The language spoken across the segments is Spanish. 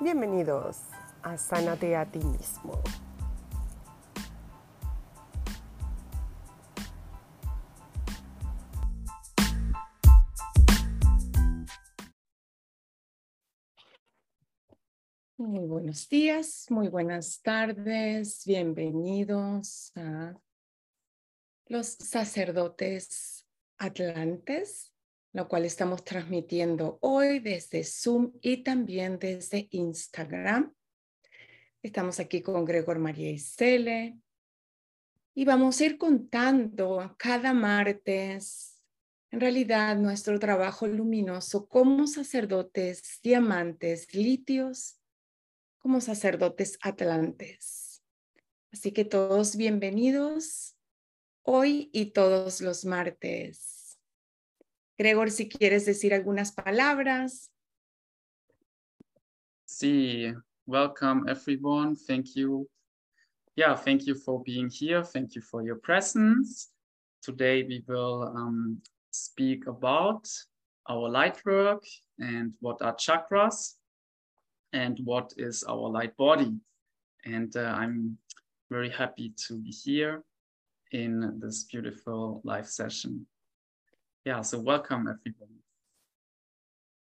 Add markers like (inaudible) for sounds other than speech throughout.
Bienvenidos a Sánate a ti mismo. Muy buenos días, muy buenas tardes, bienvenidos a los sacerdotes atlantes lo cual estamos transmitiendo hoy desde Zoom y también desde Instagram. Estamos aquí con Gregor María Isele y vamos a ir contando cada martes, en realidad, nuestro trabajo luminoso como sacerdotes diamantes litios, como sacerdotes atlantes. Así que todos bienvenidos hoy y todos los martes. Gregor, si quieres decir algunas palabras. Sí, welcome everyone. Thank you. Yeah, thank you for being here. Thank you for your presence. Today we will um, speak about our light work and what are chakras and what is our light body. And uh, I'm very happy to be here in this beautiful live session. Yeah, so welcome everybody.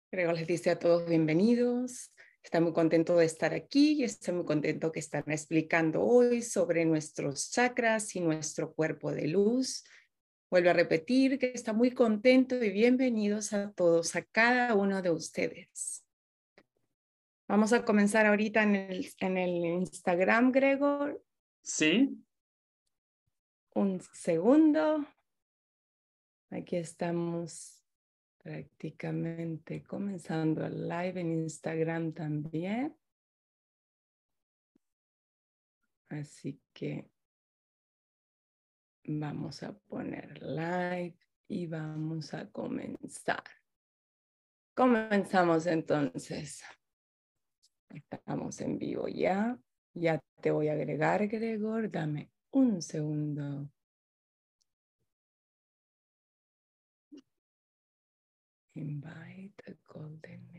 Creo les dice a todos bienvenidos. Está muy contento de estar aquí y estoy muy contento que están explicando hoy sobre nuestros chakras y nuestro cuerpo de luz. Vuelvo a repetir que está muy contento y bienvenidos a todos, a cada uno de ustedes. Vamos a comenzar ahorita en el, en el Instagram, Gregor. Sí. Un segundo. Aquí estamos prácticamente comenzando el live en Instagram también. Así que vamos a poner live y vamos a comenzar. Comenzamos entonces. Estamos en vivo ya. Ya te voy a agregar, Gregor. Dame un segundo. Invite a golden.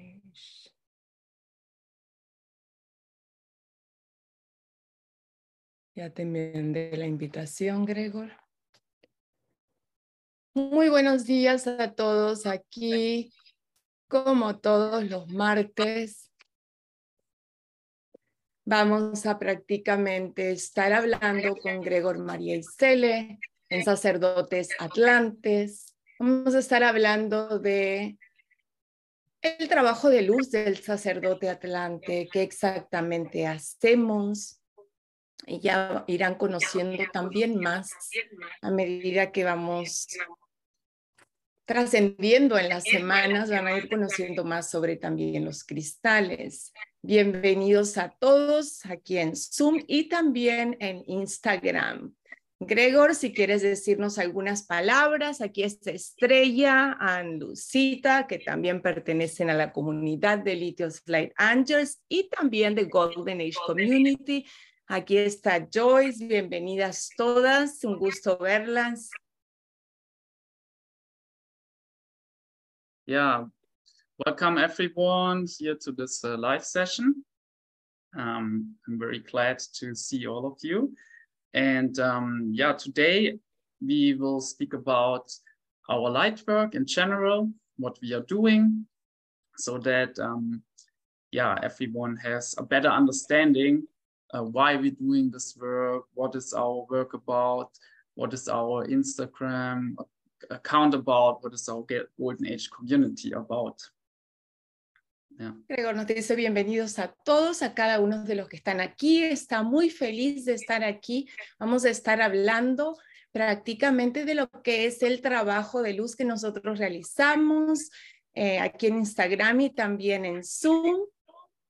Ya te envié la invitación, Gregor. Muy buenos días a todos aquí, como todos los martes. Vamos a prácticamente estar hablando con Gregor María Isele en Sacerdotes Atlantes Vamos a estar hablando de el trabajo de luz del sacerdote atlante, qué exactamente hacemos. Y ya irán conociendo también más a medida que vamos trascendiendo en las semanas, van a ir conociendo más sobre también los cristales. Bienvenidos a todos aquí en Zoom y también en Instagram. Gregor, si quieres decirnos algunas palabras, aquí está Estrella, Ann Lucita, que también pertenecen a la comunidad de Lithios Light Angels y también de Golden Age Community. Aquí está Joyce, bienvenidas todas, un gusto verlas. Yeah, welcome everyone here to this uh, live session. Um, I'm very glad to see all of you. And um, yeah, today we will speak about our light work in general, what we are doing, so that um, yeah, everyone has a better understanding uh, why we're doing this work, what is our work about, what is our Instagram account about, what is our Golden Age community about. Gregor nos dice bienvenidos a todos, a cada uno de los que están aquí. Está muy feliz de estar aquí. Vamos a estar hablando prácticamente de lo que es el trabajo de luz que nosotros realizamos eh, aquí en Instagram y también en Zoom.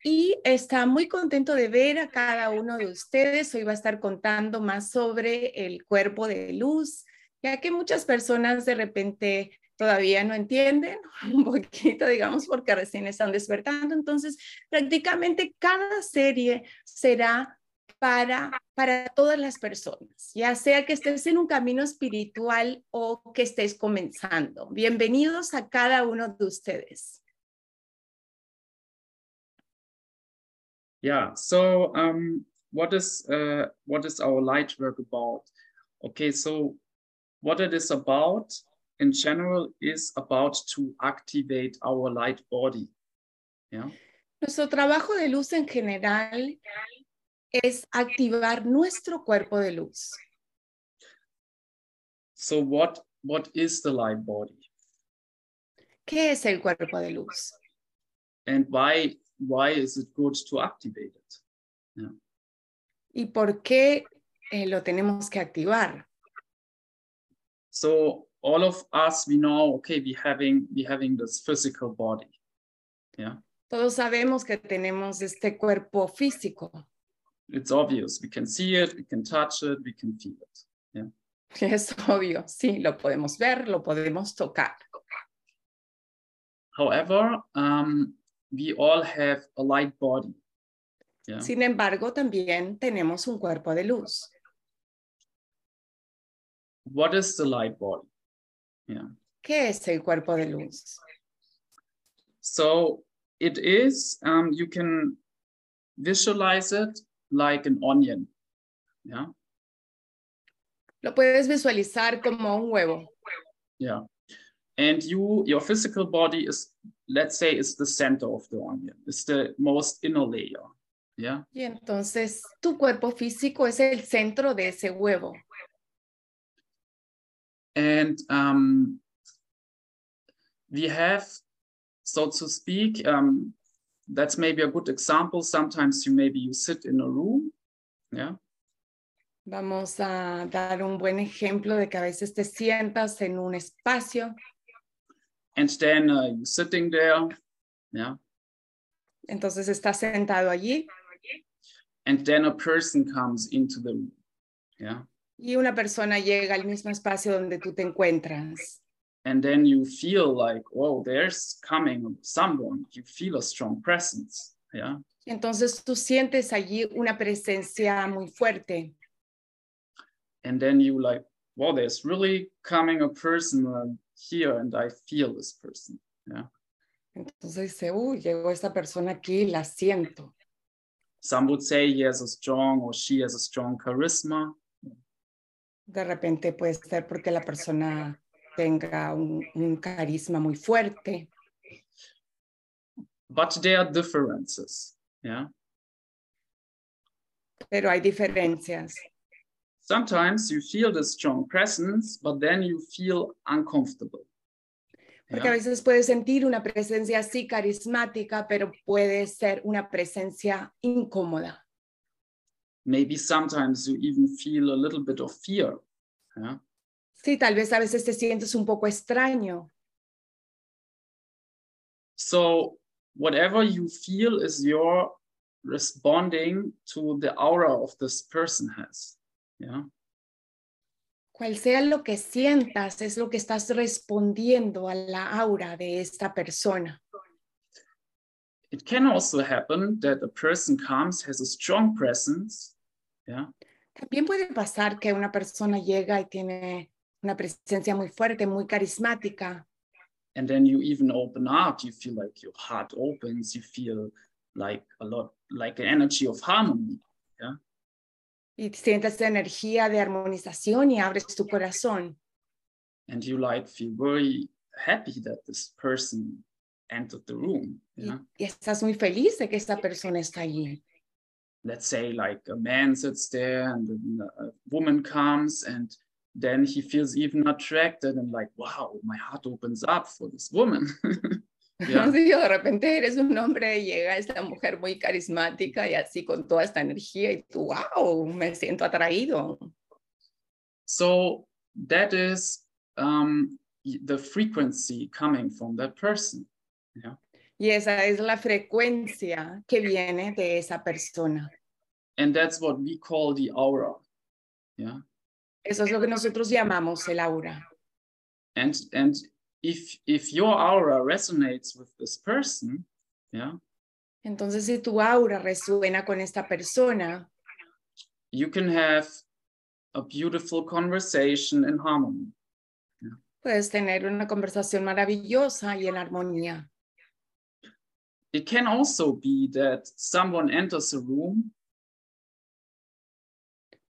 Y está muy contento de ver a cada uno de ustedes. Hoy va a estar contando más sobre el cuerpo de luz, ya que muchas personas de repente todavía no entienden (laughs) un poquito, digamos, porque recién están despertando. Entonces, prácticamente cada serie será para, para todas las personas, ya sea que estés en un camino espiritual o que estés comenzando. Bienvenidos a cada uno de ustedes. Yeah. So, um, what is uh, what is our light work about? Okay. So, what it is about in general is about to activate our light body. Yeah. Nuestro trabajo de luz en general es activar nuestro cuerpo de luz. So, what what is the light body, ¿Qué es el cuerpo de luz? and why why is it good to activate it? ¿Y por qué eh, lo tenemos que activar? So, all of us we know. Okay, we having we having this physical body. Yeah. Todos sabemos que tenemos este cuerpo físico. it's obvious. We can see it, we can touch it, we can feel it. Yeah. (laughs) Es obvio, sí, lo podemos ver, lo podemos tocar. However, um, we all have a light body. Yeah. Sin embargo, también tenemos un cuerpo de luz. What is the light body? Yeah. ¿Qué es el cuerpo de luz? So it is, um, you can visualize it like an onion. Yeah. Lo puedes visualizar como un huevo. Yeah. And you, your physical body is, let's say, is the center of the onion. It's the most inner layer. Yeah. Y entonces tu cuerpo físico es el centro de ese huevo. And um, we have, so to speak, um, that's maybe a good example. Sometimes you maybe you sit in a room, yeah, Vamos a dar un buen ejemplo de que a veces te sientas en un espacio, and then uh, you're sitting there, yeah, entonces estás sentado allí. And then a person comes into the room, yeah, y una persona llega al mismo espacio donde tú te encuentras. and then you feel like, oh, there's coming someone. You feel a strong presence, yeah, Entonces tú sientes allí una presencia muy fuerte. and then you like, well, there's really coming a person here, and I feel this person, yeah. Entonces dice, uy, llegó esta persona aquí, la siento. Some would say he has a strong or she has a strong charisma. De repente puede ser porque la persona tenga un, un carisma muy fuerte, but there are differences. Yeah. pero hay diferencias. Sometimes you feel the strong presence, but then you feel uncomfortable. Porque a Yeah. veces puedes sentir una presencia así carismática, pero puede ser una presencia incómoda. Maybe sometimes you even feel a little bit of fear. Yeah. Sí, tal vez a veces te sientes un poco extraño. So whatever you feel is your responding to the aura of this person has. Yeah. Cual sea lo que sientas, es lo que estás respondiendo a la aura de esta persona. It can also happen that a person comes, has a strong presence. Yeah. También puede pasar que una persona llega y tiene una presencia muy fuerte, muy carismática, and then you even open up you feel like your heart opens you feel like a lot like an energy of harmony Yeah. y sientes energía de armonización y abres tu corazón. and you like feel very happy that this person entered the room yeah? y estás muy feliz de que esta persona está allí. let's say like a man sits there and a woman comes and then he feels even attracted and like wow my heart opens up for this woman (laughs) yeah (laughs) Sí, de repente eres un hombre y llega esta mujer muy carismática y así con toda esta energía y tú, wow, me siento atraído. So that is um, the frequency coming from that person. Y esa es la frecuencia que viene de esa persona. And that's what we call the aura. Eso es lo que nosotros llamamos el aura. And and if if your aura resonates with this person, yeah, Entonces, si tu aura resuena con esta persona, you can have a beautiful conversation in harmony. puedes tener una conversación maravillosa y en armonía. It can also be that someone enters a room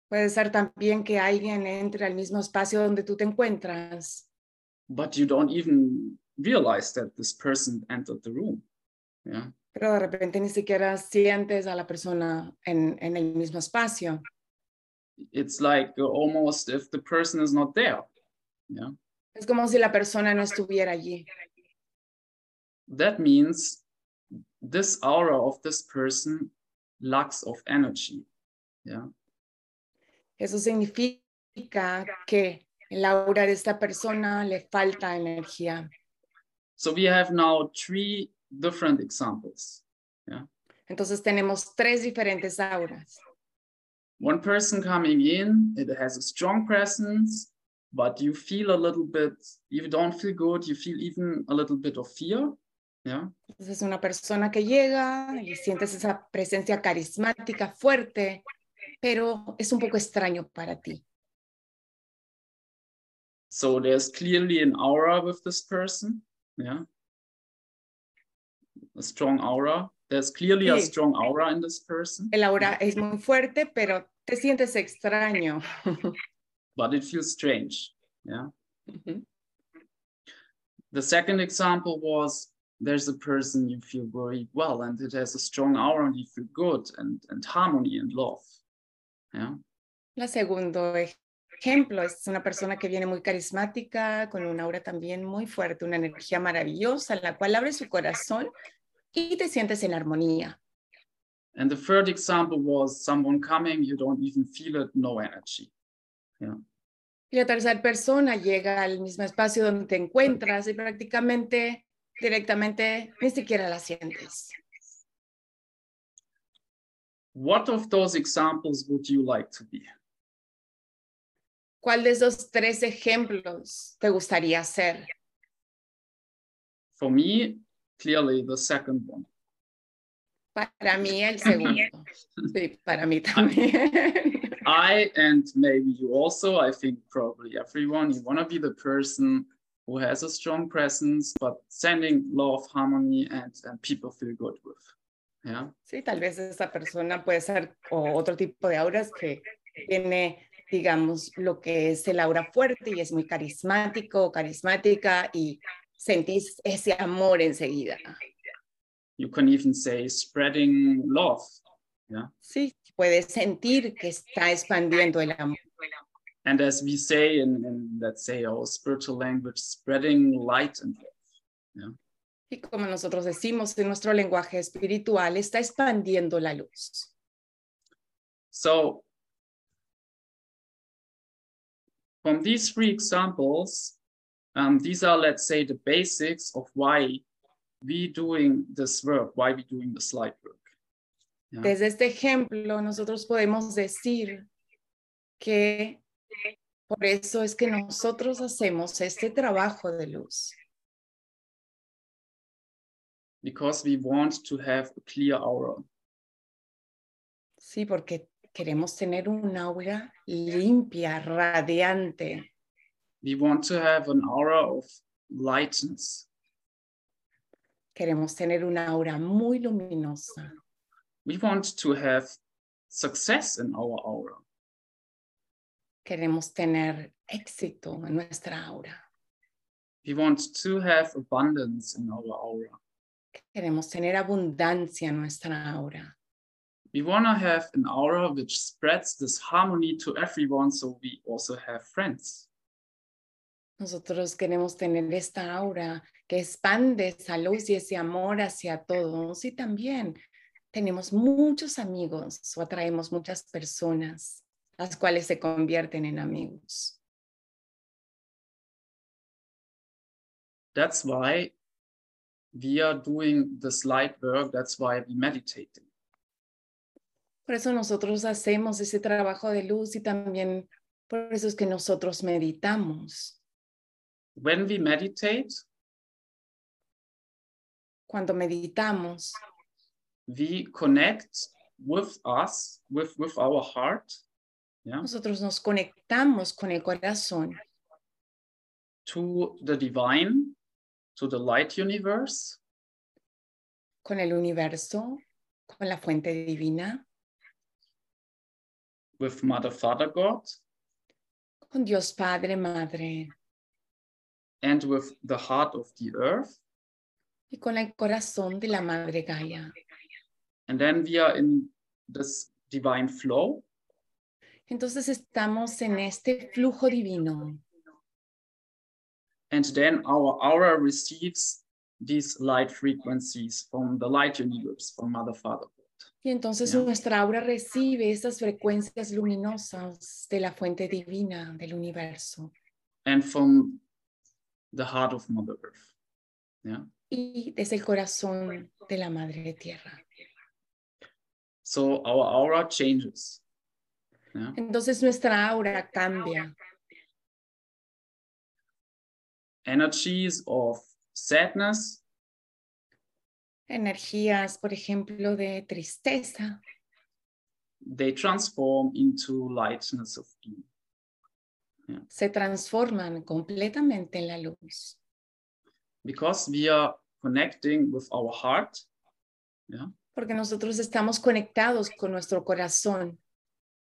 Puede ser también que alguien entre al mismo espacio donde tú te encuentras, but you don't even realize that this person entered the room. Yeah. pero de repente ni siquiera sientes a la persona en, en el mismo espacio. It's like uh, almost if the person is not there. Yeah. Es como si la persona no estuviera allí. That means this aura of this person lacks of energy. Yeah. Eso significa que el aura de esta persona le falta energía. So we have now three different examples. Yeah. Entonces tenemos tres diferentes auras. One person coming in, it has a strong presence, but you feel a little bit, you don't feel good, you feel even a little bit of fear. Yeah. Entonces una persona que llega y sientes esa presencia carismática fuerte, pero es un poco extraño para ti. So there's clearly an aura with this person. Yeah. A strong aura. There's clearly a Sí. strong aura in this person, El aura es muy fuerte, pero te sientes extraño. (laughs) but it feels strange. Yeah. Ujú. The second example was there's a person you feel very well and it has a strong aura and you feel good and, and harmony and love. Yeah. La segundo ejemplo es una persona que viene muy carismática, con un aura también muy fuerte, una energía maravillosa, la cual abre su corazón y te sientes en armonía. And the third example was someone coming, you don't even feel it, no energy. Yeah. Y la tercera persona llega al mismo espacio donde te encuentras y prácticamente directamente ni siquiera la sientes. What of those examples would you like to be? ¿Cuál de esos tres ejemplos te gustaría ser? For me, clearly the second one. Para mí el segundo. Sí, para mí también. I and maybe you also, I think probably everyone, you want to be the person who has a strong presence, but sending love, harmony, and, and people feel good with. Yeah. Sí, tal vez esa persona puede ser o otro tipo de auras que tiene, digamos, lo que es el aura fuerte y es muy carismático, carismática y sentís ese amor enseguida. You can even say spreading love. Sí, puedes sentir que está expandiendo el amor. And as we say in, in let's say our spiritual language, spreading light and love. Y como nosotros decimos en nuestro lenguaje espiritual, está expandiendo la luz. So from these three examples, um, these are, let's say, the basics of why we doing this work, why we doing this light work. Yeah. Desde este ejemplo, nosotros podemos decir que por eso es que nosotros hacemos este trabajo de luz, Because we want to have a clear aura. sí, porque queremos tener un aura limpia, radiante. We want to have an aura of lightness. Queremos tener una aura muy luminosa. We want to have success in our aura. Queremos tener éxito en nuestra aura. We want to have abundance in our aura. Queremos tener abundancia en nuestra aura. We want to have an aura which spreads this harmony to everyone so we also have friends. Nosotros queremos tener esta aura que expande esa luz y ese amor hacia todos y también tenemos muchos amigos o atraemos muchas personas, las cuales se convierten en amigos. That's why we are doing this light work. That's why we meditating. Por eso nosotros hacemos ese trabajo de luz y también por eso es que nosotros meditamos. When we meditate, Cuando meditamos, we connect with us, with, with our heart, yeah, nosotros nos conectamos con el corazón, to the divine, to the light universe, con el universo, con la fuente divina, with Mother, Father God, con Dios Padre, Madre and with the heart of the earth. y con el corazón de la Madre Gaia. And then we are in this divine flow. Entonces estamos en este flujo divino And then our aura receives these light frequencies from the light universe, from Mother, Father y entonces nuestra aura recibe esas frecuencias luminosas de la fuente divina del universo and from the heart of Mother Earth. Yeah. y desde el corazón de la Madre Tierra. So our aura changes. Yeah. Entonces nuestra aura cambia. Energies of sadness Energías, por ejemplo, de tristeza, they transform into lightness of being. se transforman completamente en la luz. Because we are connecting with our heart, Porque nosotros estamos conectados con nuestro corazón,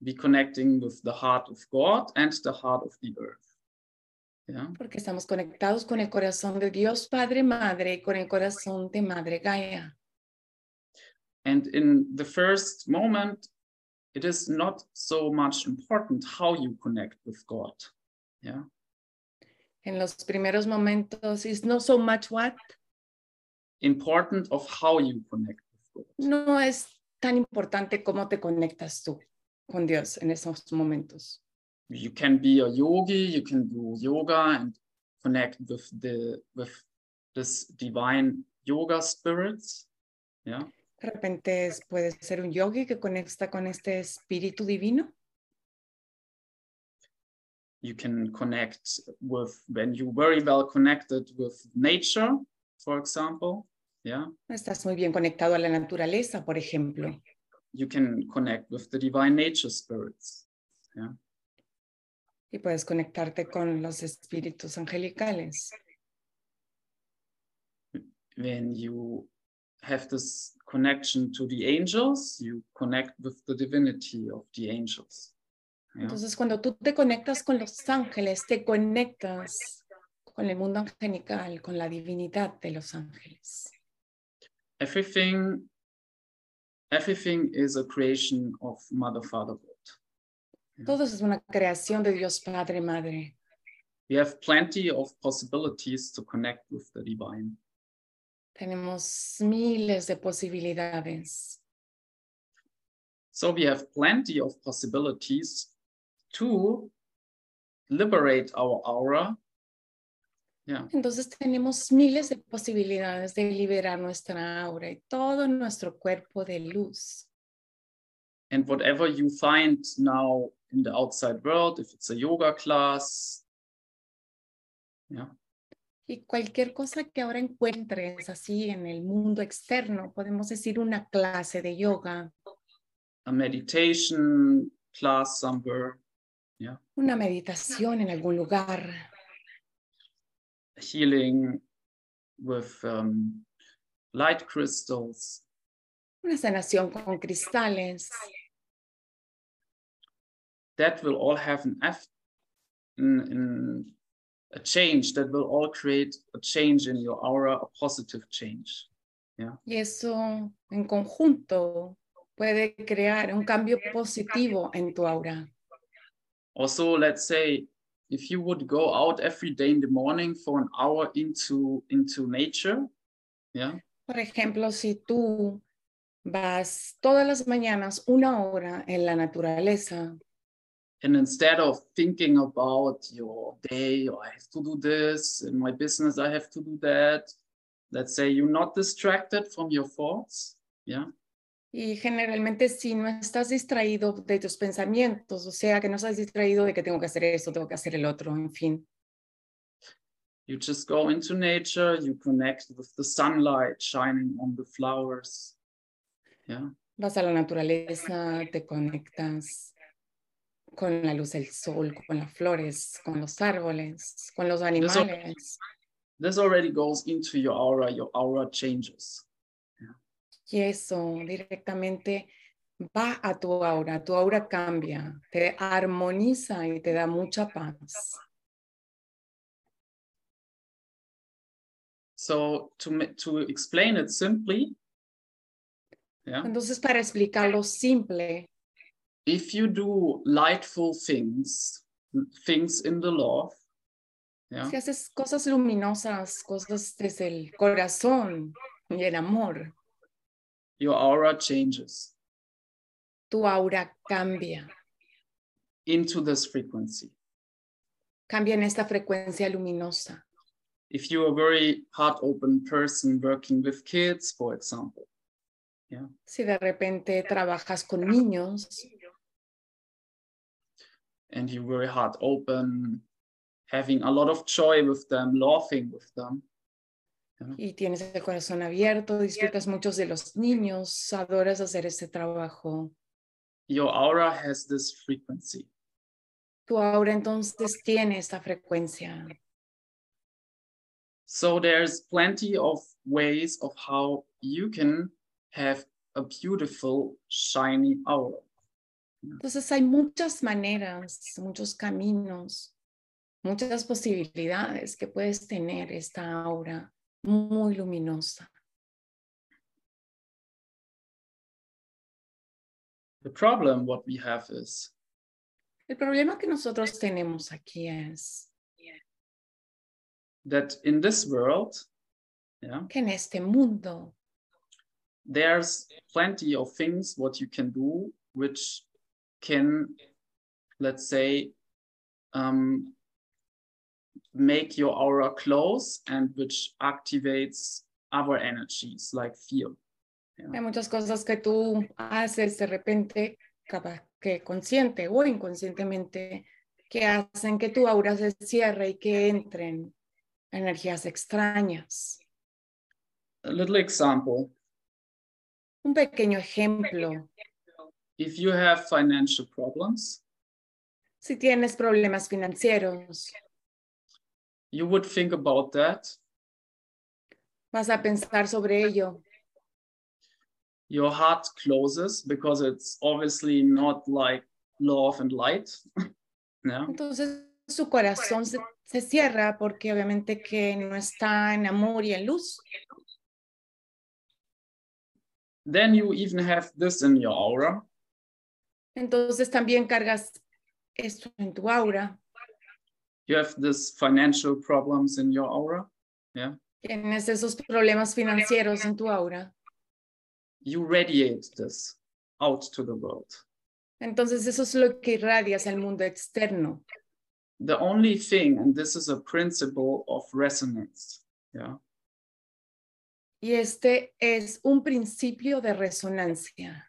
we connecting with the heart of God and the heart of the earth. Yeah. porque estamos conectados con el corazón de Dios Padre Madre y con el corazón de Madre Gaia. And in the first moment, it is not so much important how you connect with God. Yeah. En los primeros momentos, it's not so much what, Important of how you connect with God. no es tan importante cómo te conectas tú con Dios en esos momentos. You can be a yogi, you can do yoga and connect with the with this divine yoga spirits. Yeah. De repente puede ser un yogi que conecta con este espíritu divino. You can connect with when you very well connected with nature, for example. Yeah. Estás muy bien conectado a la naturaleza, por ejemplo. You can connect with the divine nature spirits. Yeah. Y puedes conectarte con los espíritus angelicales. When you have this connection to the angels, you connect with the divinity of the angels. Yeah. Entonces, cuando tú te conectas con los ángeles, te conectas con el mundo angelical, con la divinidad de los ángeles. everything everything is a creation of mother father god Todo es una creación de Dios Padre, Madre. we have plenty of possibilities to connect with the divine Tenemos miles de posibilidades. so we have plenty of possibilities to liberate our aura yeah Entonces tenemos miles de posibilidades de liberar nuestra aura y todo nuestro cuerpo de luz. and whatever you find now in the outside world if it's a yoga class yeah. Y cualquier cosa que ahora encuentres así en el mundo externo, podemos decir una clase de yoga, a meditation class somewhere una meditación en algún lugar, healing with um, light crystals. una sanación con cristales. That will all have an F in, in a change that will all create a change in your aura, a positive change. Yeah. Y eso en conjunto puede crear un cambio positivo en tu aura. Also, let's say if you would go out every day in the morning for an hour into into nature, yeah, Por ejemplo, si tú vas todas las mañanas una hora en la naturaleza and instead of thinking about your day, oh, I have to do this, in my business, I have to do that. Let's say you're not distracted from your thoughts. Yeah. Y generalmente si no estás distraído de tus pensamientos, o sea, que no estás distraído de que tengo que hacer esto, tengo que hacer el otro, en fin, You just go into nature, you connect with the sunlight shining on the flowers. Yeah. vas a la naturaleza, te conectas con la luz del sol, con las flores, con los árboles, con los animales. This already goes into your aura, your aura changes. Y eso directamente va a tu aura, tu aura cambia, te armoniza y te da mucha paz. So to to explain it simply, yeah, Entonces, para explicarlo simple, if you do lightful things, things in the love, yeah, si haces cosas luminosas, cosas desde el corazón y el amor, your aura changes tu aura cambia, into this frequency. cambia en esta frecuencia luminosa. If you're a very heart open person working with kids, for example, Yeah. Si de repente trabajas con niños and you're very heart open, having a lot of joy with them, laughing with them, y tienes el corazón abierto, disfrutas muchos de los niños, adoras hacer este trabajo, your aura has this frequency. tu aura entonces tiene esta frecuencia. So there's plenty of ways of how you can have a beautiful, shiny aura. Entonces hay muchas maneras, muchos caminos, muchas posibilidades que puedes tener esta aura muy luminosa. The problem what we have is El problema que nosotros tenemos aquí es that in this world, yeah, que en este mundo there's plenty of things what you can do which can, let's say, um, make your aura close and which activates other energies like fear. hay muchas cosas que tú haces de repente, capaz que consciente o inconscientemente, que hacen que tu aura se cierre y que entren energías extrañas. A little example. Un pequeño ejemplo, if you have financial problems, si tienes problemas financieros, you would think about that. vas a pensar sobre ello. Your heart closes because it's obviously not like love and light. (laughs) yeah. Entonces su corazón se, se cierra porque obviamente que no está en amor y en luz. Then you even have this in your aura. Entonces también cargas esto en tu aura. You have this financial problems in your aura. Yeah. Tienes esos problemas financieros en tu aura. You radiate this out to the world. Entonces eso es lo que irradias al mundo externo. The only thing, and this is a principle of resonance. Yeah. Y este es un principio de resonancia.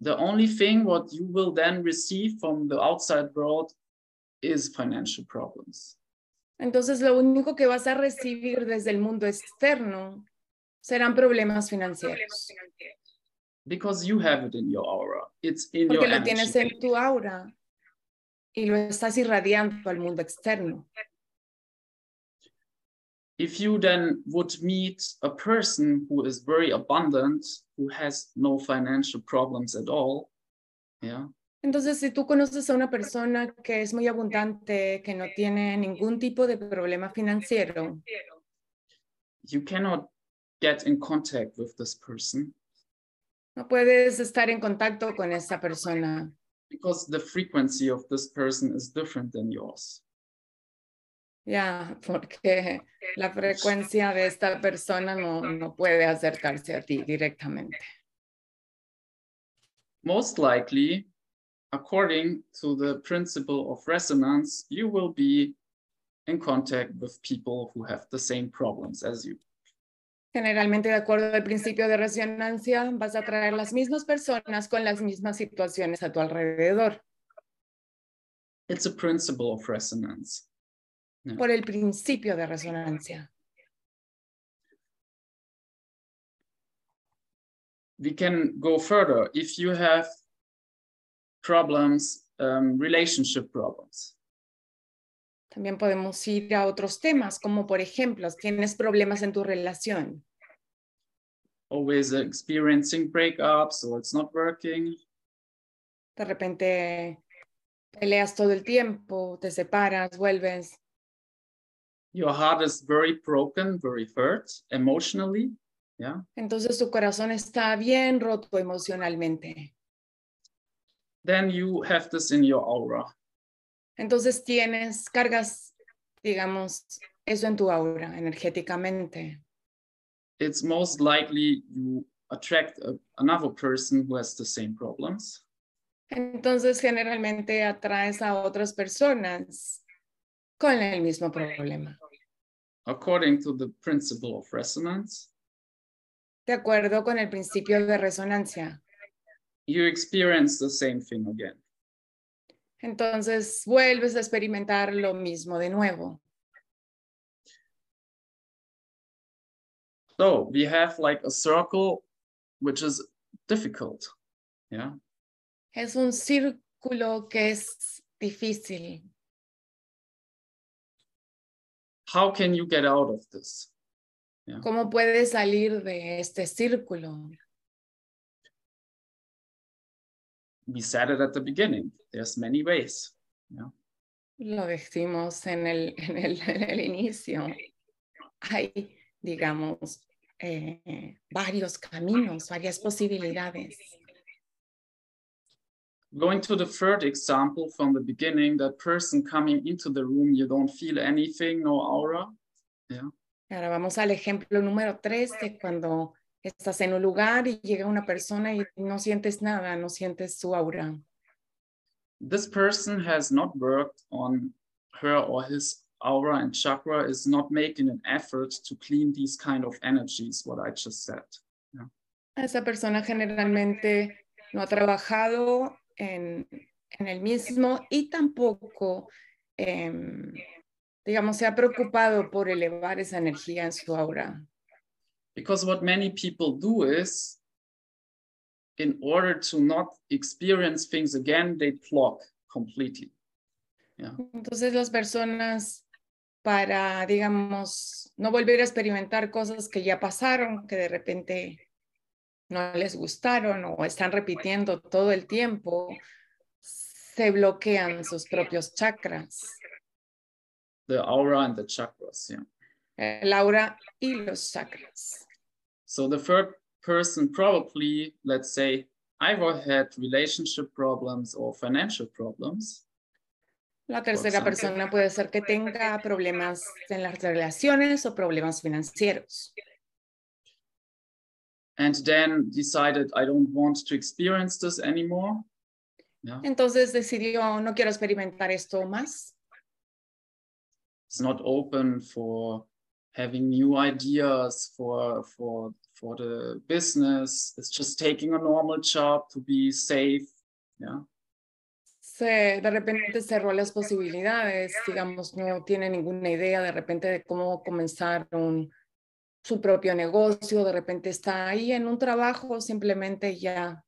The only thing what you will then receive from the outside world is financial problems. Entonces lo único que vas a recibir desde el mundo externo serán problemas financieros. Because you have it in your aura. It's in your Porque lo energy. tienes en tu aura y lo estás irradiando al mundo externo. if you then would meet a person who is very abundant, who has no financial problems at all, yeah, Entonces, si tú conoces a una persona que es muy abundante, que no tiene ningún tipo de problema financiero, you cannot get in contact with this person no puedes estar en contacto con esa persona because the frequency of this person is different than yours. Ya, porque la frecuencia de esta persona no, no puede acercarse a ti directamente. Most likely, according to the principle of resonance, you will be in contact with people who have the same problems as you. Generalmente, de acuerdo al principio de resonancia, vas a traer las mismas personas con las mismas situaciones a tu alrededor, It's a principle of resonance. por el principio de resonancia. we can go further if you have problems um, relationship problems También podemos ir a otros temas, como por ejemplo, tienes problemas en tu relación. always experiencing breakups or it's not working. De repente peleas todo el tiempo, te separas, vuelves. Your heart is very broken, very hurt emotionally. Yeah. Entonces tu corazón está bien roto emocionalmente. Then you have this in your aura. Entonces tienes, cargas, digamos, eso en tu aura energéticamente. It's most likely you attract a, another person who has the same problems. Entonces generalmente atraes a otras personas con el mismo problema. According to the principle of resonance, De acuerdo con el principio de resonancia. You experience the same thing again. Entonces vuelves a experimentar lo mismo de nuevo. So we have like a circle which is difficult. Yeah. Es un círculo que es difícil. How can you get out of this? ¿Cómo puedes salir de este círculo? We said it at the beginning. There's many ways. Yeah. Lo decimos en el, (laughs) en el, en el inicio. Hay, digamos, eh, varios caminos, varias posibilidades. Going to the third example from the beginning, that person coming into the room, you don't feel anything, no aura. Yeah. Ahora vamos al ejemplo número tres de cuando estás en un lugar y llega una persona y no sientes nada, no sientes su aura. This person has not worked on her or his aura and chakra, is not making an effort to clean these kind of energies, what I just said. Esa persona generalmente no ha trabajado en, en el mismo y tampoco, em, digamos, se ha preocupado por elevar esa energía en su aura. Because what many people do is, in order to not experience things again, they block completely. Yeah. Entonces las personas para, digamos, no volver a experimentar cosas que ya pasaron, que de repente no les gustaron o están repitiendo todo el tiempo, se bloquean sus propios chakras. The aura and the chakras, yeah. El aura y los chakras. So the third person probably, let's say, either had relationship problems or financial problems. La tercera persona puede ser que tenga problemas en las relaciones o problemas financieros. And then decided, I don't want to experience this anymore. Yeah. Entonces decidió, no quiero experimentar esto más. It's not open for having new ideas for, for, for the business. It's just taking a normal job to be safe. Yeah. Se, de repente cerró las posibilidades, digamos, no tiene ninguna idea de repente de cómo comenzar un, su propio negocio, de repente está ahí en un trabajo, simplemente ya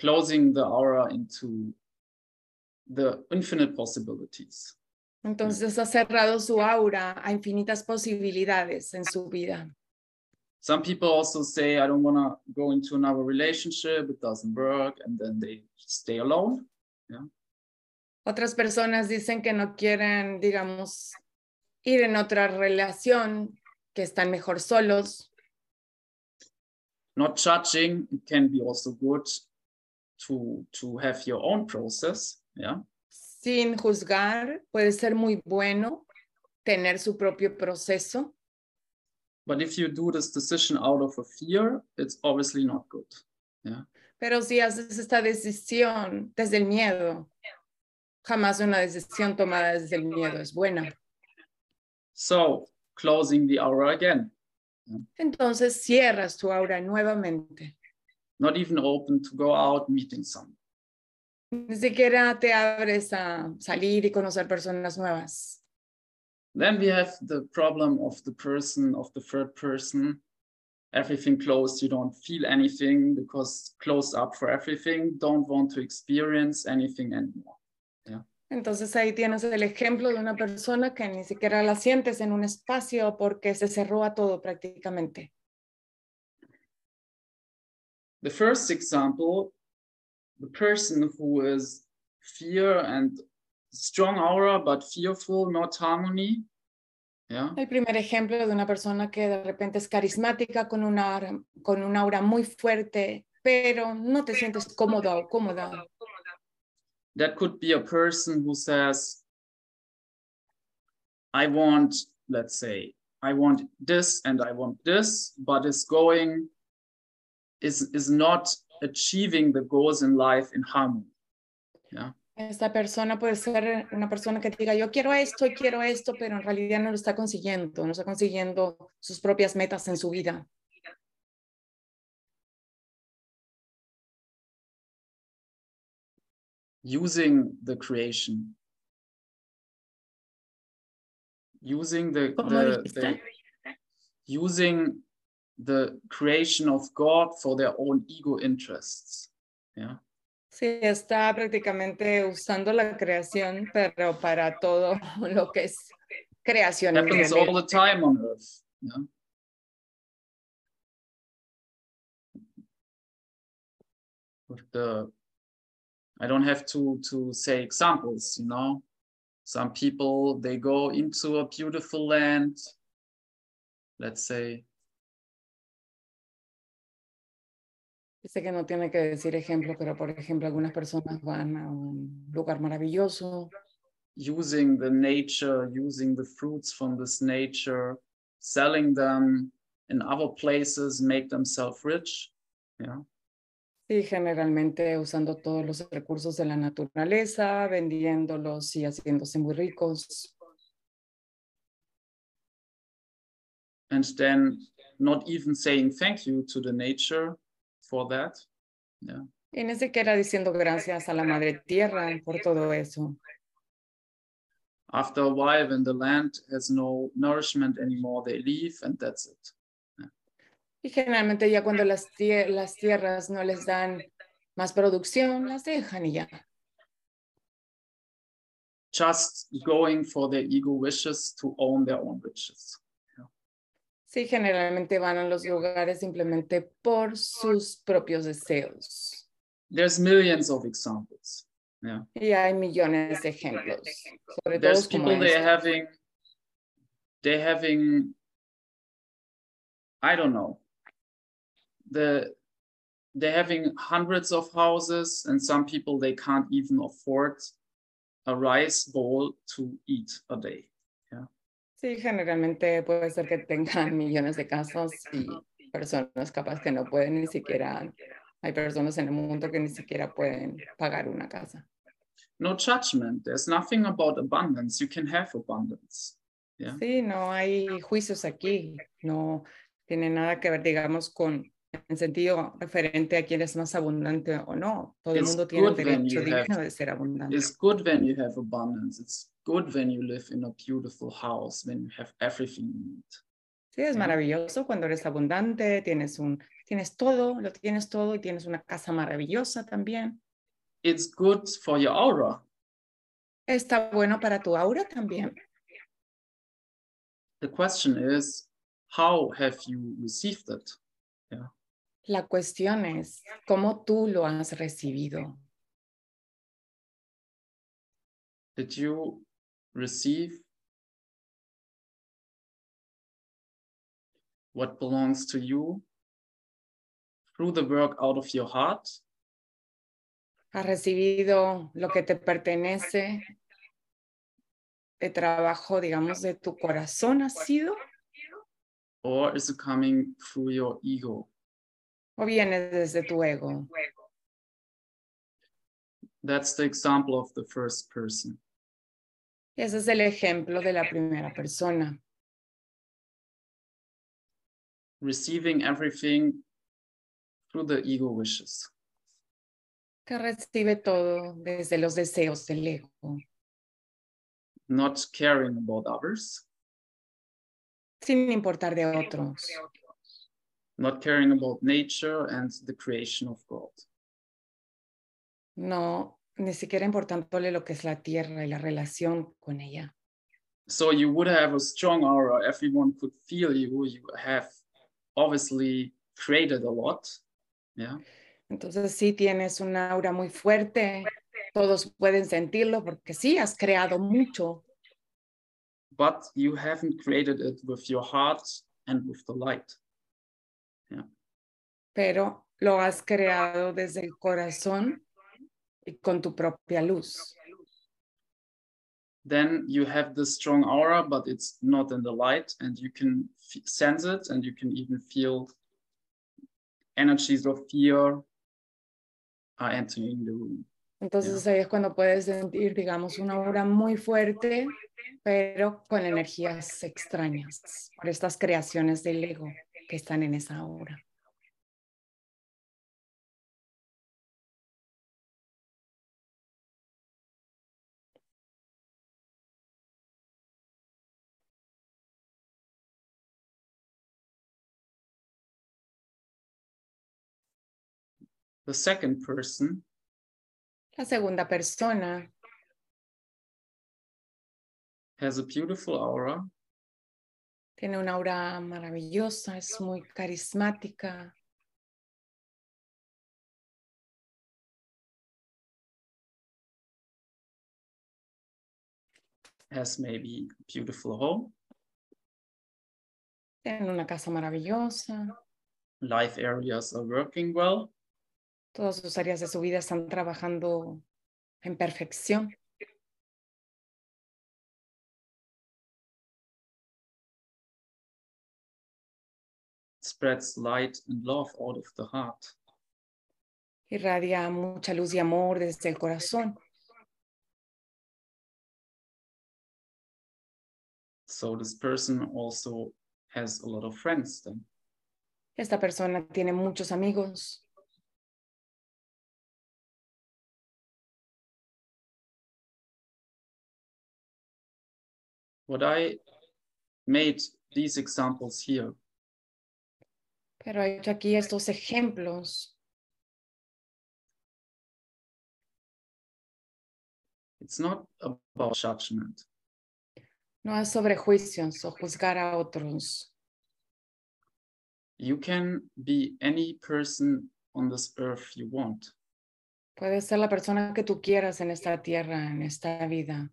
Closing the aura into the infinite possibilities. Entonces ha cerrado su aura a infinitas posibilidades en su vida. Some people also say, I don't want to go into another relationship, it doesn't work, and then they stay alone. Yeah. Otras personas dicen que no quieren, digamos, ir en otra relación, que están mejor solos. Not judging, it can be also good to, to have your own process. Yeah. Sin juzgar, puede ser muy bueno tener su propio proceso. But if you do this decision out of a fear, it's obviously not good. Yeah. Pero si haces esta decisión desde el miedo, jamás una decisión tomada desde el miedo es buena. So closing the aura again. Entonces cierras tu aura nuevamente. Not even open to go out meeting someone. Ni siquiera te abres a salir y conocer personas nuevas. Then we have the problem of the person, of the third person. Everything closed, you don't feel anything because closed up for everything, don't want to experience anything anymore. Yeah. Entonces ahí tienes el ejemplo de una persona que ni siquiera la sientes en un espacio porque se cerró a todo prácticamente. The first example, the person who is fear and strong aura but fearful, not harmony. Yeah. El primer ejemplo de una persona que de repente es carismática con una, con una aura muy fuerte, pero no te sientes cómodo o cómoda. That could be a person who says, I want, let's say, I want this and I want this, but is going, is, is not achieving the goals in life in harmony. Yeah. Esta persona puede ser una persona que diga, yo quiero esto y quiero esto, pero en realidad no lo está consiguiendo, no está consiguiendo sus propias metas en su vida. using the creation using the, ¿Cómo the, the using the creation of god for their own ego interests. Yeah. Sí, está prácticamente usando la creación, pero para todo (laughs) lo que es creación. happens all the time on earth. Yeah. With uh, the i don't have to to say examples you know. Some people they go into a beautiful land let's say Dice que no tiene que decir ejemplo, pero por ejemplo, algunas personas van a un lugar maravilloso, using the nature, using the fruits from this nature, selling them in other places, make themselves rich. Yeah. y generalmente usando todos los recursos de la naturaleza, vendiéndolos y haciéndose muy ricos. And then not even saying thank you to the nature for that. Yeah. Ni siquiera diciendo gracias a la madre tierra por todo eso. After a while, when the land has no nourishment anymore, they leave and that's it. Y generalmente ya cuando las, tie- las tierras no les dan más producción, las dejan y ya. Just going for their ego wishes to own their own riches. Sí, generalmente van a los lugares simplemente por sus propios deseos. There's millions of examples. Yeah. Y hay millones de ejemplos, sobre there's como people they're having they're having i don't know the they're having hundreds of houses and some people they can't even afford a rice bowl to eat a day Sí, generalmente puede ser que tengan (laughs) millones de casas y personas capaz que no pueden ni siquiera, hay personas en el mundo que ni siquiera pueden pagar una casa. no judgment there's nothing about abundance you can have abundance Yeah. Sí, no hay juicios aquí, no tiene nada que ver, digamos, con en sentido referente a quién es más abundante o no. Todo el It's mundo tiene el good when derecho you have- divino de ser abundante. it's good when you have abundance it's good when you live in a beautiful house when you have everything you need Sí, es Yeah. maravilloso cuando eres abundante, tienes un, tienes todo, lo tienes todo y tienes una casa maravillosa también. it's good for your aura Está bueno para tu aura también. the question is how have you received it La cuestión es cómo tú lo has recibido. did you receive what belongs to you through the work out of your heart ¿Has recibido lo que te pertenece de trabajo, digamos, de tu corazón ha sido? or is it coming through your ego ¿O viene desde tu ego? that's the example of the first person. Ese es el ejemplo de la primera persona. receiving everything through the ego wishes. Que recibe todo desde los deseos del ego, not caring about others. Sin importar de otros, not caring about nature and the creation of god no ni siquiera importándole lo que es la tierra y la relación con ella. So you would have a strong aura. Everyone could feel you. You have obviously created a lot. Yeah. Entonces sí tienes una aura muy fuerte. Todos pueden sentirlo porque sí has creado mucho, But you haven't created it with your heart and with the light. Pero lo has creado desde el corazón y con tu propia luz. Then you have this strong aura, but it's not in the light, and you can sense it, and you can even feel energies of fear are entering the room. Entonces ahí es cuando puedes sentir, digamos, una aura muy fuerte, pero con energías extrañas, por estas creaciones del ego que están en esa aura. The second person. La segunda persona. Has a beautiful aura, tiene una aura maravillosa, es muy carismática, has maybe a beautiful home, tiene una casa maravillosa, life areas are working well, todas sus áreas de su vida están trabajando en perfección. spreads light and love out of the heart. irradia mucha luz y amor desde el corazón. So this person also has a lot of friends then. Esta persona tiene muchos amigos. What I made these examples here Pero he hecho aquí estos ejemplos. it's not about judgment. No es sobre juicios o juzgar a otros. You can be any person on this earth you want. Puedes ser la persona que tú quieras en esta tierra, en esta vida.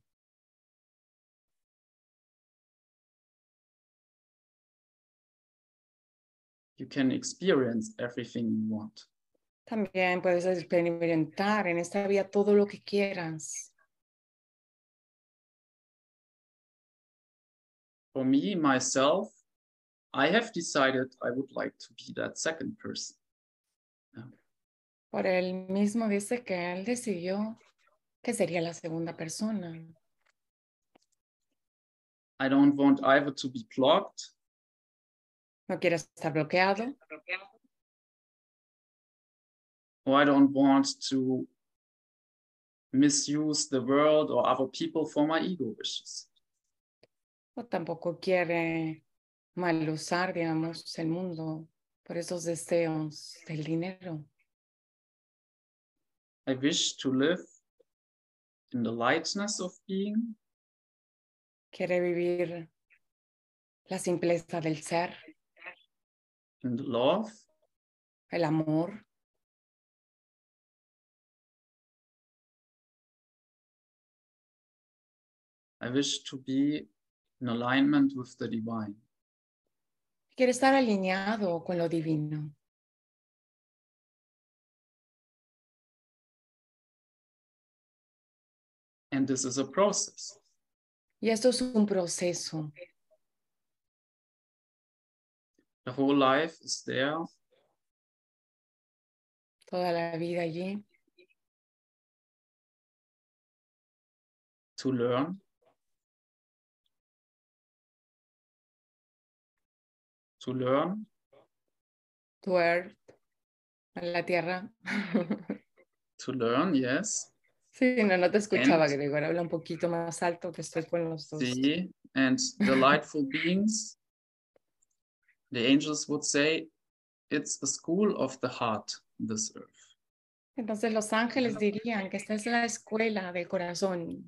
You can experience everything you want. También puedes experimentar en esta vida todo lo que quieras. For me, myself, I have decided I would like to be that second person. Por él mismo dice que él decidió que sería la segunda persona. I don't want either to be blocked No quiere estar bloqueado or I don't want to misuse the world or other people for my ego wishes. o tampoco quiere mal usar, digamos, el mundo por esos deseos del dinero. I wish to live in the lightness of being, Quiere vivir la simpleza del ser, the love, el amor, I wish to be in alignment with the divine. quiere estar alineado con lo divino. And this is a process. Y esto es un proceso. The whole life is there Toda la vida allí to learn, to learn, tu earth, la tierra. (laughs) to learn, yes. Sí, no, no te escuchaba, And- Gregor. Habla un poquito más alto que estoy con los dos. See, and delightful (laughs) beings, the angels would say, it's a school of the heart, this earth. Entonces los ángeles dirían que esta es la escuela del corazón.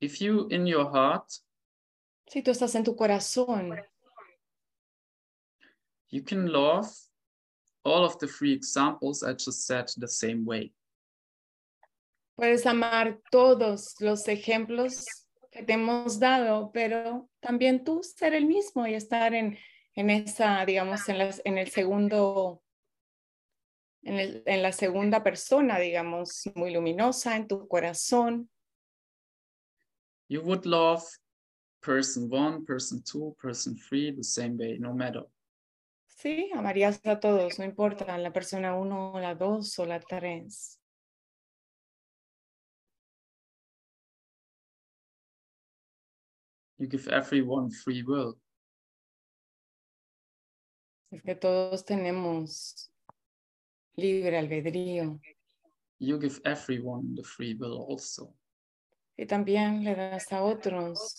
If you in your heart, Si tú estás en tu corazón, you can love all of the three examples I just said the same way. puedes amar todos los ejemplos que te hemos dado, pero también tú ser el mismo y estar en, en esa, digamos, en, las, en el segundo, en, el- en la segunda persona, digamos, muy luminosa en tu corazón. You would love person one, person two, person three the same way, no matter. Sí, amarías a todos, no importa la persona uno, la dos o la tres. You give everyone free will. Es que todos tenemos libre albedrío You give everyone the free will also. y también le das a otros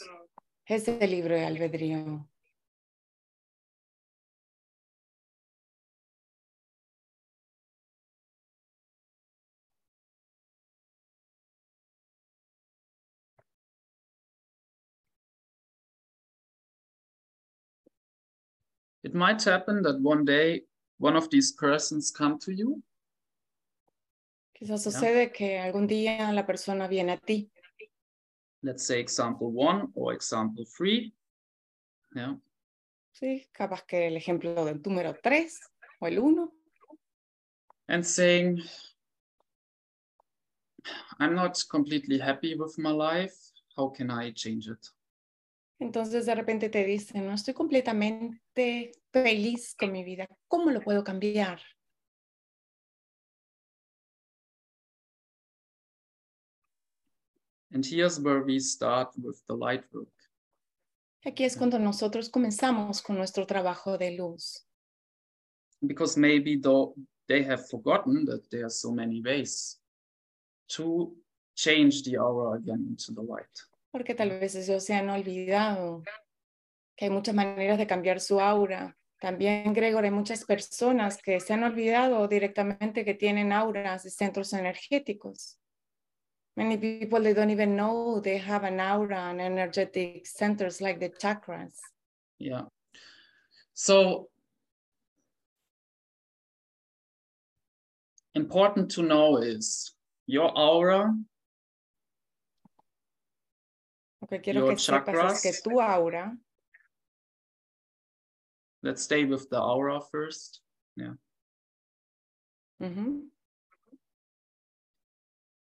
ese libre albedrío. It might happen that one day one of these persons come to you Quizás sucede que algún día la persona viene a ti, let's say example one or example three. Yeah. sí, capaz que el ejemplo del número tres o el uno, And saying, I'm not completely happy with my life. How can I change it? Entonces de repente te dicen, no estoy completamente feliz con mi vida, ¿cómo lo puedo cambiar? And here's where we start with the light work. Aquí es cuando nosotros comenzamos con nuestro trabajo de luz. Because maybe though they have forgotten that there are so many ways to change the aura again into the light. Porque tal vez ellos se han olvidado que hay muchas maneras de cambiar su aura. También, Gregor, hay muchas personas que se han olvidado directamente que tienen auras y centros energéticos. Many people they don't even know they have an aura and energetic centers like the chakras. Yeah. So important to know is your aura, Lo que quiero que sepas es que chakras. tu aura, let's stay with the aura first. ujú,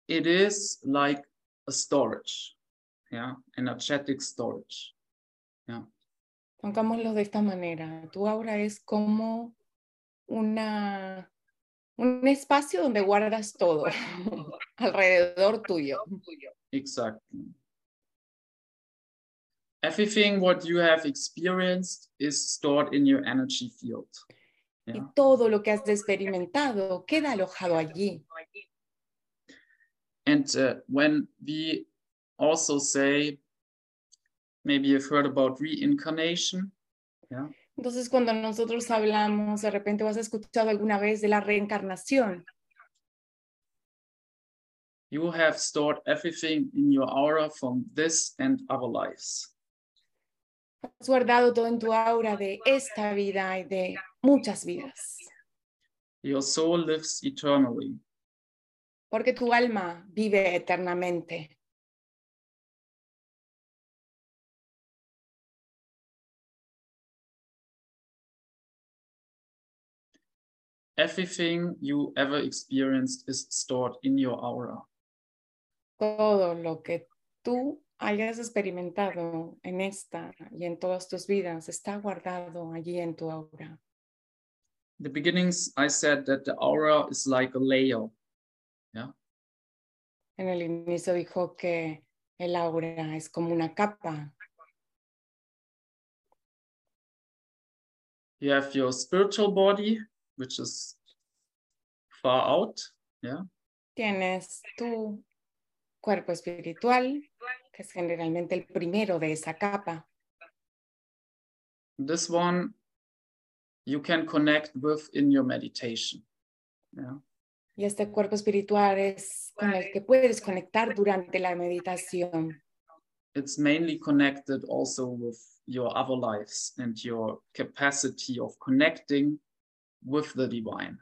It is like a storage, yeah, energetic storage. pongámoslo de esta manera. Tu aura es como una, un espacio donde guardas todo (laughs) alrededor tuyo. Exactly. Everything what you have experienced is stored in your energy field. Y todo lo que has experimentado queda alojado allí. And uh, when we also say, maybe you've heard about reincarnation, Entonces, cuando nosotros hablamos, de repente vas a escuchado alguna vez de la reencarnación. you have stored everything in your aura from this and other lives. Has guardado todo en tu aura de esta vida y de muchas vidas. Your soul lives eternally. Porque tu alma vive eternamente. Everything you ever experienced is stored in your aura. Todo lo que tú hayas experimentado en esta y en todas tus vidas está guardado allí en tu aura. the beginnings, I said that the aura is like a layer. En el inicio dijo que el aura es como una capa. You have your spiritual body, which is far out. Tienes tu cuerpo espiritual, que es generalmente el primero de esa capa. This one you can connect with in your meditation. Yeah. Y este cuerpo espiritual es con el que puedes conectar durante la meditación. It's mainly connected also with your other lives and your capacity of connecting with the divine.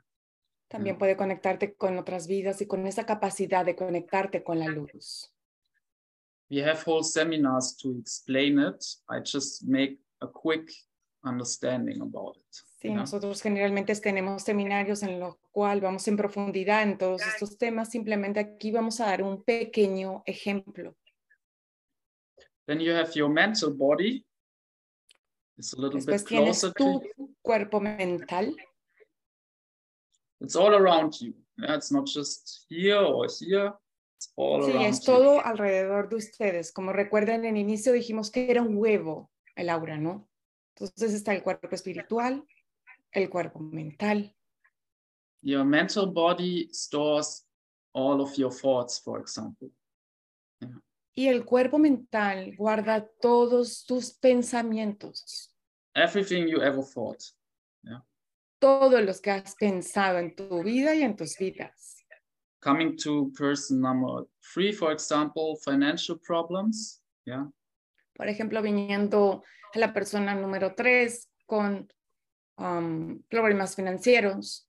También puede conectarte con otras vidas y con esa capacidad de conectarte con la luz. We have whole seminars to explain it. I just make a quick understanding about it. Sí, you know? nosotros generalmente tenemos seminarios en los cuales vamos en profundidad en todos estos temas. Simplemente aquí vamos a dar un pequeño ejemplo. Then you have your mental body. It's a little Después bit tienes closer to tu you. cuerpo mental. It's all around you. Yeah, it's not just here or here. All Sí, es you. todo alrededor de ustedes. Como recuerdan, en el inicio dijimos que era un huevo el aura, ¿no? Entonces está el cuerpo espiritual, el cuerpo mental. Your mental body stores all of your thoughts, for example. Y el cuerpo mental guarda todos tus pensamientos, Everything you ever thought. todos los que has pensado en tu vida y en tus vidas. Coming to person number three, for example, financial problems. Yeah. Por ejemplo, viniendo a la persona número tres con um, problemas financieros,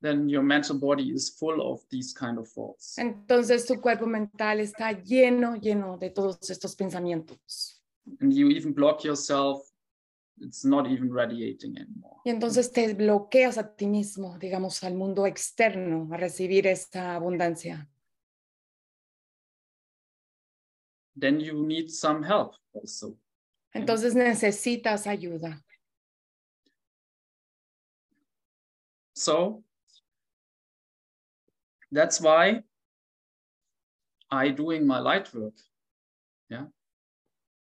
Then your mental body is full of these kind of thoughts. entonces tu cuerpo mental está lleno, lleno de todos estos pensamientos. And you even block yourself. It's not even radiating anymore. Y entonces te bloqueas a ti mismo, digamos, al mundo externo, a recibir esta abundancia. Then you need some help also. Entonces necesitas ayuda. So that's why I doing my light work.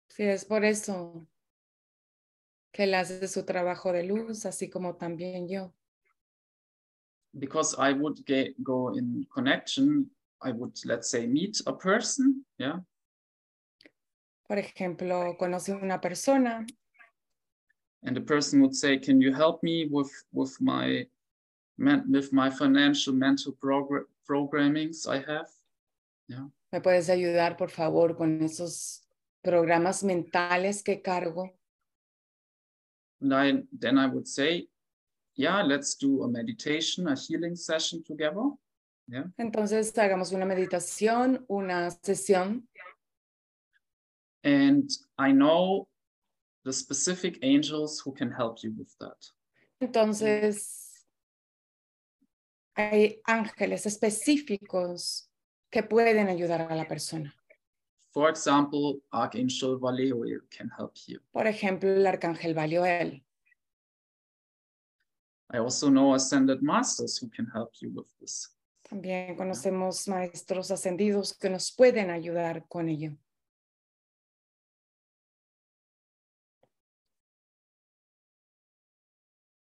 Sí, es por eso que él hace su trabajo de luz, así como también yo. because I would get, go in connection, I would, let's say, meet a person, yeah, Por ejemplo, conoce una persona and the person would say, "Can you help me with with my with my financial mental progr- programmings I have?" ¿Me puedes ayudar, por favor, con esos programas mentales que cargo? And I then I would say, "Yeah, let's do a meditation, a healing session together." Yeah. Entonces, hagamos una meditación, una sesión, And I know the specific angels who can help you with that. Entonces, hay ángeles específicos que pueden ayudar a la persona. For example, Archangel Valeriel can help you. Por ejemplo, el arcángel Valioel. I also know ascended masters who can help you with this. También conocemos maestros ascendidos que nos pueden ayudar con ello.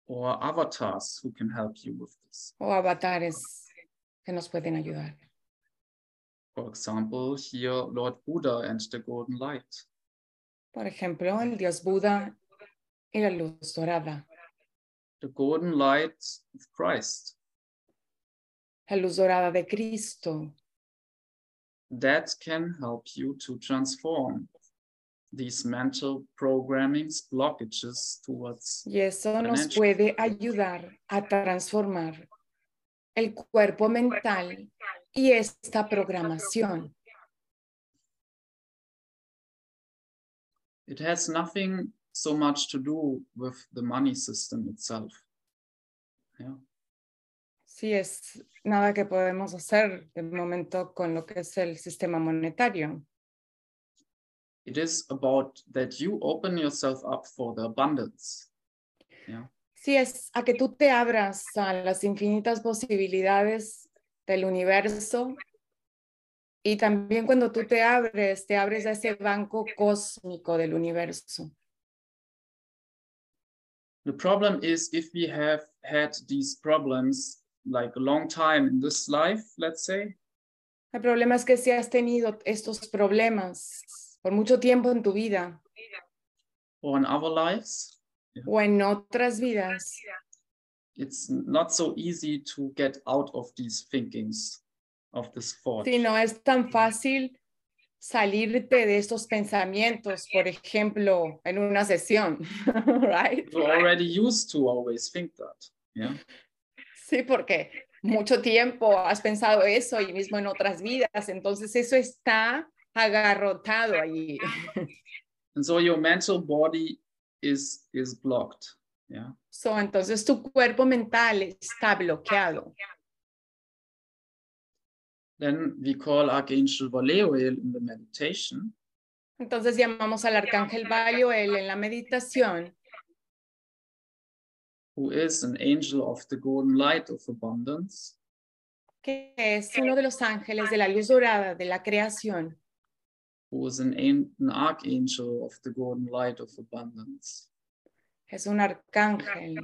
Or avatars who can help you with this. O avatares que nos pueden ayudar. For example, here Lord Buddha and the Golden Light. Por ejemplo, el dios Buda y la luz dorada. The Golden Light of Christ. La luz dorada de Cristo. That can help you to transform these mental programmings, blockages towards Y eso nos puede ayudar a transformar el cuerpo mental y esta programación. it has nothing so much to do with the money system itself. Yeah. Sí, es nada que podemos hacer de momento con lo que es el sistema monetario. It is about that you open yourself up for the abundance. Sí, es a que tú te abras a las infinitas posibilidades del universo. Y también cuando tú te abres, te abres a ese banco cósmico del universo. The problem is if we have had these problems like a long time in this life, let's say, El problema es que si has tenido estos problemas por mucho tiempo en tu vida or in other lives, o en otras vidas, it's not so easy to get out of these thinkings, of this thought. si no es tan fácil salirte de estos pensamientos, por ejemplo, en una sesión, (laughs) right? You're already used to always think that. Yeah. Sí, porque mucho tiempo has pensado eso y mismo en otras vidas, entonces eso está agarrotado allí. And so your mental body is is blocked. Yeah. So, entonces tu cuerpo mental está bloqueado. Then we call Archangel Valeriel in the meditation. Entonces llamamos al arcángel Baliel en la meditación, who is an angel of the golden light of abundance, que es uno de los ángeles de la luz dorada de la creación, who is an, an archangel of the golden light of abundance. Es un arcángel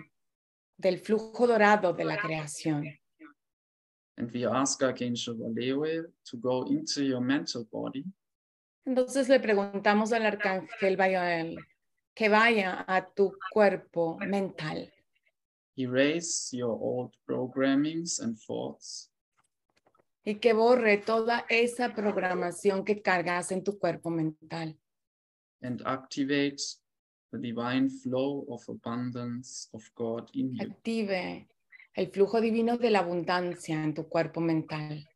del flujo dorado de la creación. And we ask Archangel Valeriel to go into your mental body. Entonces le preguntamos al arcángel Baliel que vaya a tu cuerpo mental, erase your old programmings and thoughts. Y que borre toda esa programación que cargas en tu cuerpo mental. And activate the divine flow of abundance of God in you. active el flujo divino de la abundancia en tu cuerpo mental.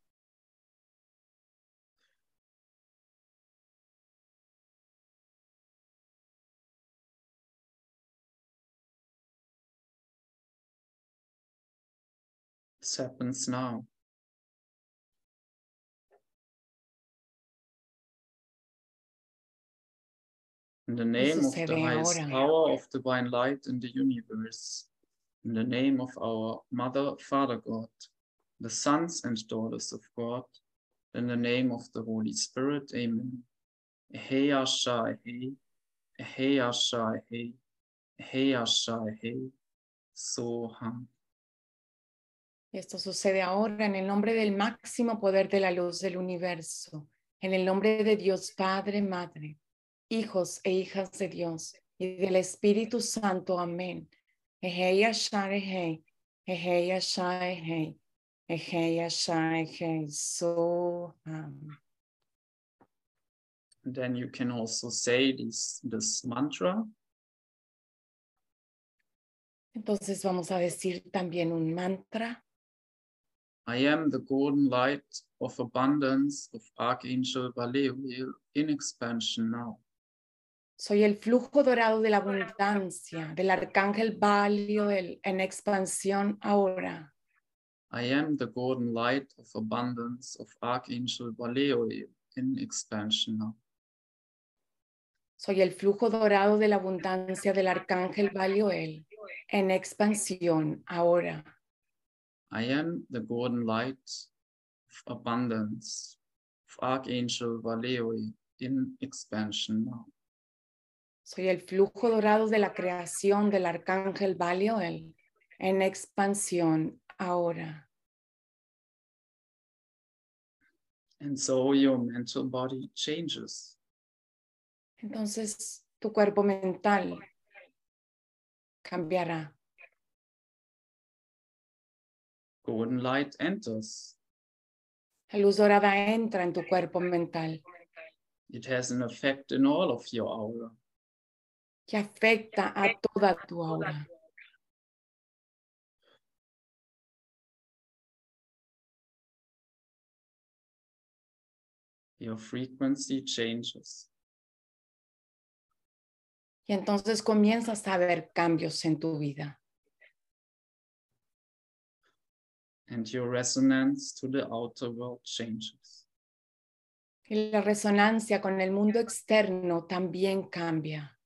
This happens now. In the name of the highest power of divine light in the universe, in the name of our Mother, Father God, the sons and daughters of God, in the name of the Holy Spirit, Amen. Hey Ashai Hey, Hey Ashai Hey, Hey Ashai Hey, Soham. Esto sucede ahora en el nombre del máximo poder de la luz del universo, en el nombre de Dios Padre, Madre, hijos e hijas de Dios y del Espíritu Santo. Amén. So then you can also say this, this mantra. Entonces vamos a decir también un mantra. I am the golden light of abundance of Archangel Valeriel in expansion now. Soy el flujo dorado de la abundancia del arcángel Baliel en expansión ahora. I am the golden light of abundance of Archangel Valeriel in expansion now. Soy el flujo dorado de la abundancia del arcángel Baliel en expansión ahora. I am the golden light of abundance of Archangel Valeriel in expansion now. Soy el flujo dorado de la creación del arcángel Baliel en expansión ahora. And so your mental body changes. Entonces tu cuerpo mental cambiará. Golden light enters. La luz dorada entra en tu cuerpo mental It has an effect in all of your aura. Que afecta a toda tu aura. Your frequency changes. Y entonces comienzas a ver cambios en tu vida. and your resonance to the outer world changes. Y la resonancia con el mundo externo también cambia.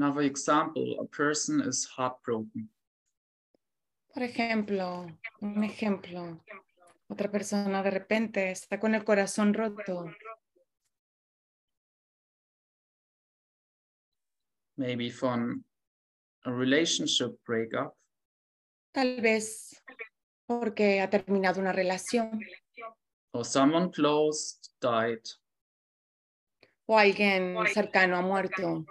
Another example, a person is heartbroken. Por ejemplo, un ejemplo, otra persona de repente está con el corazón roto. maybe from a relationship breakup, tal vez porque ha terminado una relación or someone close died, o alguien cercano ha muerto.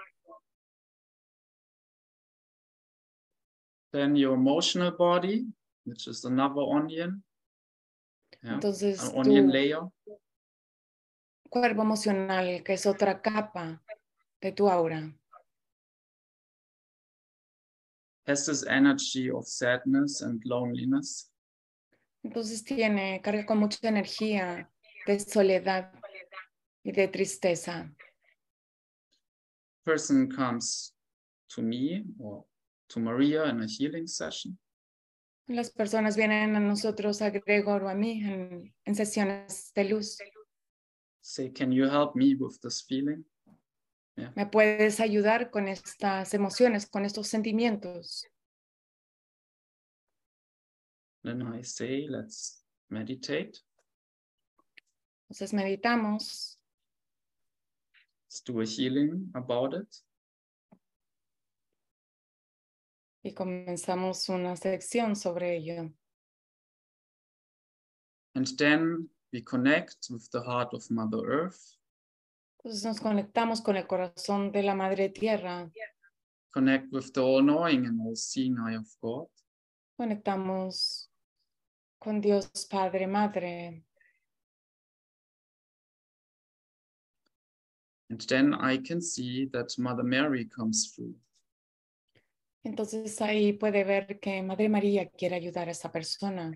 Then your emotional body, which is another onion, yeah, Entonces, an onion tu layer, cuerpo emocional, que es otra capa de tu aura, has this energy of sadness and loneliness. entonces tiene, carga con mucha energía de soledad y de tristeza. Person comes to me or to Maria in a healing session, Las personas vienen a nosotros, a Gregor o a mí, en, en sesiones de luz. say, Can you help me with this feeling? Yeah. ¿Me puedes ayudar con estas emociones, con estos sentimientos? Then I say, Let's meditate. Entonces meditamos, Let's do a healing about it. Y comenzamos una sección sobre ello. And then we connect with the heart of Mother Earth, Entonces nos conectamos con el corazón de la Madre Tierra, connect with the all knowing and all seeing eye of God. conectamos con Dios Padre, Madre, And then I can see that Mother Mary comes through. Entonces ahí puede ver que Madre María quiere ayudar a esa persona.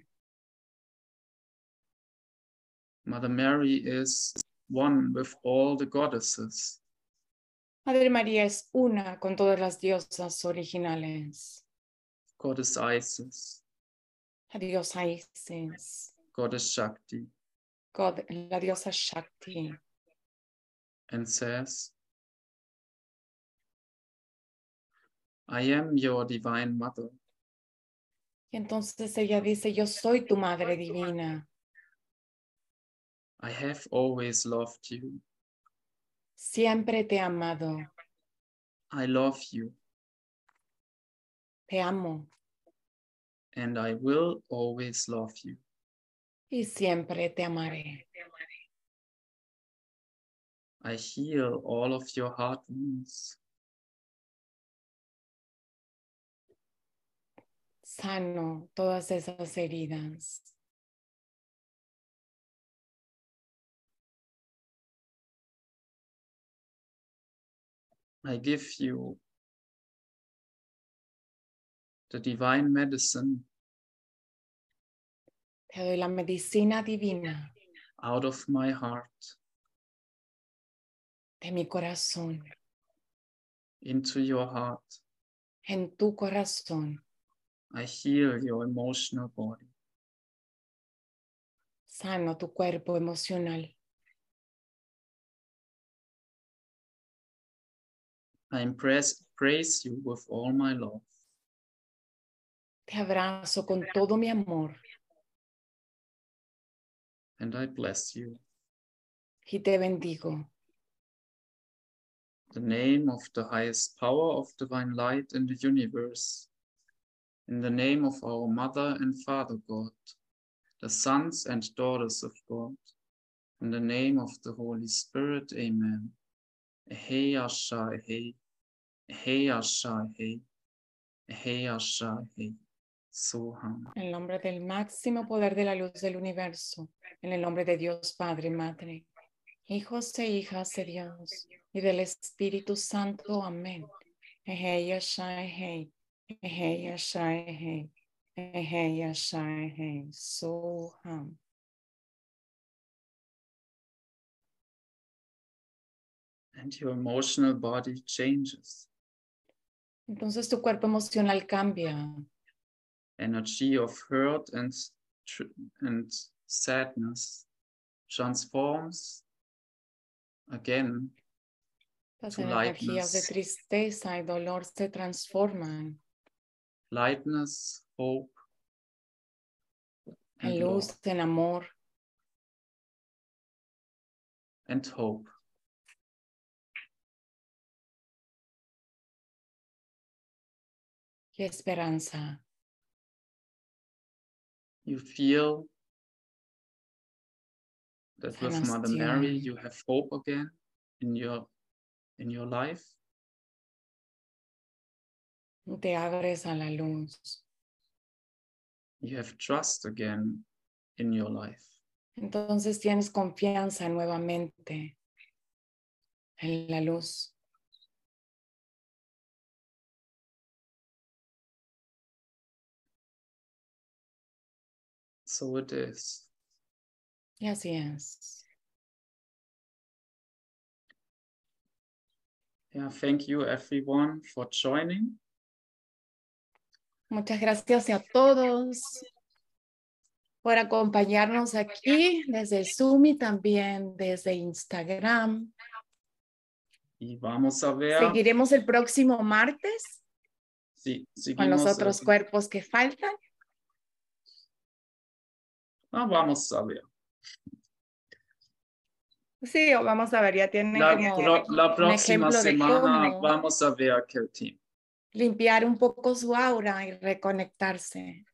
Mother Mary is one with all the goddesses. Madre María es una con todas las diosas originales. Goddess Isis, La diosa Isis, Goddess Shakti, God- la diosa Shakti. and says, I am your divine mother. Y entonces ella dice, yo soy tu Madre Divina. I have always loved you. Siempre te he amado, I love you, te amo and I will always love you. y siempre te amaré. I heal all of your heart wounds. Sano todas esas heridas. I give you the divine medicine Te doy la medicina divina out of my heart de mi corazón, into your heart. en tu corazón. I heal your emotional body. Sano tu cuerpo emocional. I impress, praise you with all my love. Te abrazo con todo mi amor and I bless you. y te bendigo. The name of the highest power of divine light in the universe. In the name of our Mother and Father God, the sons and daughters of God. In the name of the Holy Spirit, Amen. Ehei Asha Ehei. Ehei Asha Ehei. Ehei Asha Ehei. Soham. En el nombre del máximo poder de la luz del universo, en el nombre de Dios Padre, y Madre, hijos e hijas de Dios y del Espíritu Santo. Amén. Ehei Yasha Ehei. Ehei Yasha Ehei. Ehei Yasha Ehei. Soham. And your emotional body changes. Entonces tu cuerpo emocional cambia. energy of hurt and and sadness transforms again Las To energías de tristeza y dolor se transforman lightness, hope, and luz, love, en amor and hope. y esperanza. You feel that with Mother Mary you have hope again in your in your life. Te abres a la luz. You have trust again in your life. Entonces tienes confianza nuevamente en la luz. So it is. Y así es. Yeah, thank you everyone for joining. Muchas gracias a todos por acompañarnos aquí desde Zoom y también desde Instagram. Y vamos a ver Seguiremos el próximo martes si con los seguimos otros cuerpos que faltan. Ah, vamos a ver. Sí, vamos a ver, ya tienen La, como la próxima de semana vamos a ver qué team. Limpiar un poco su aura y reconectarse.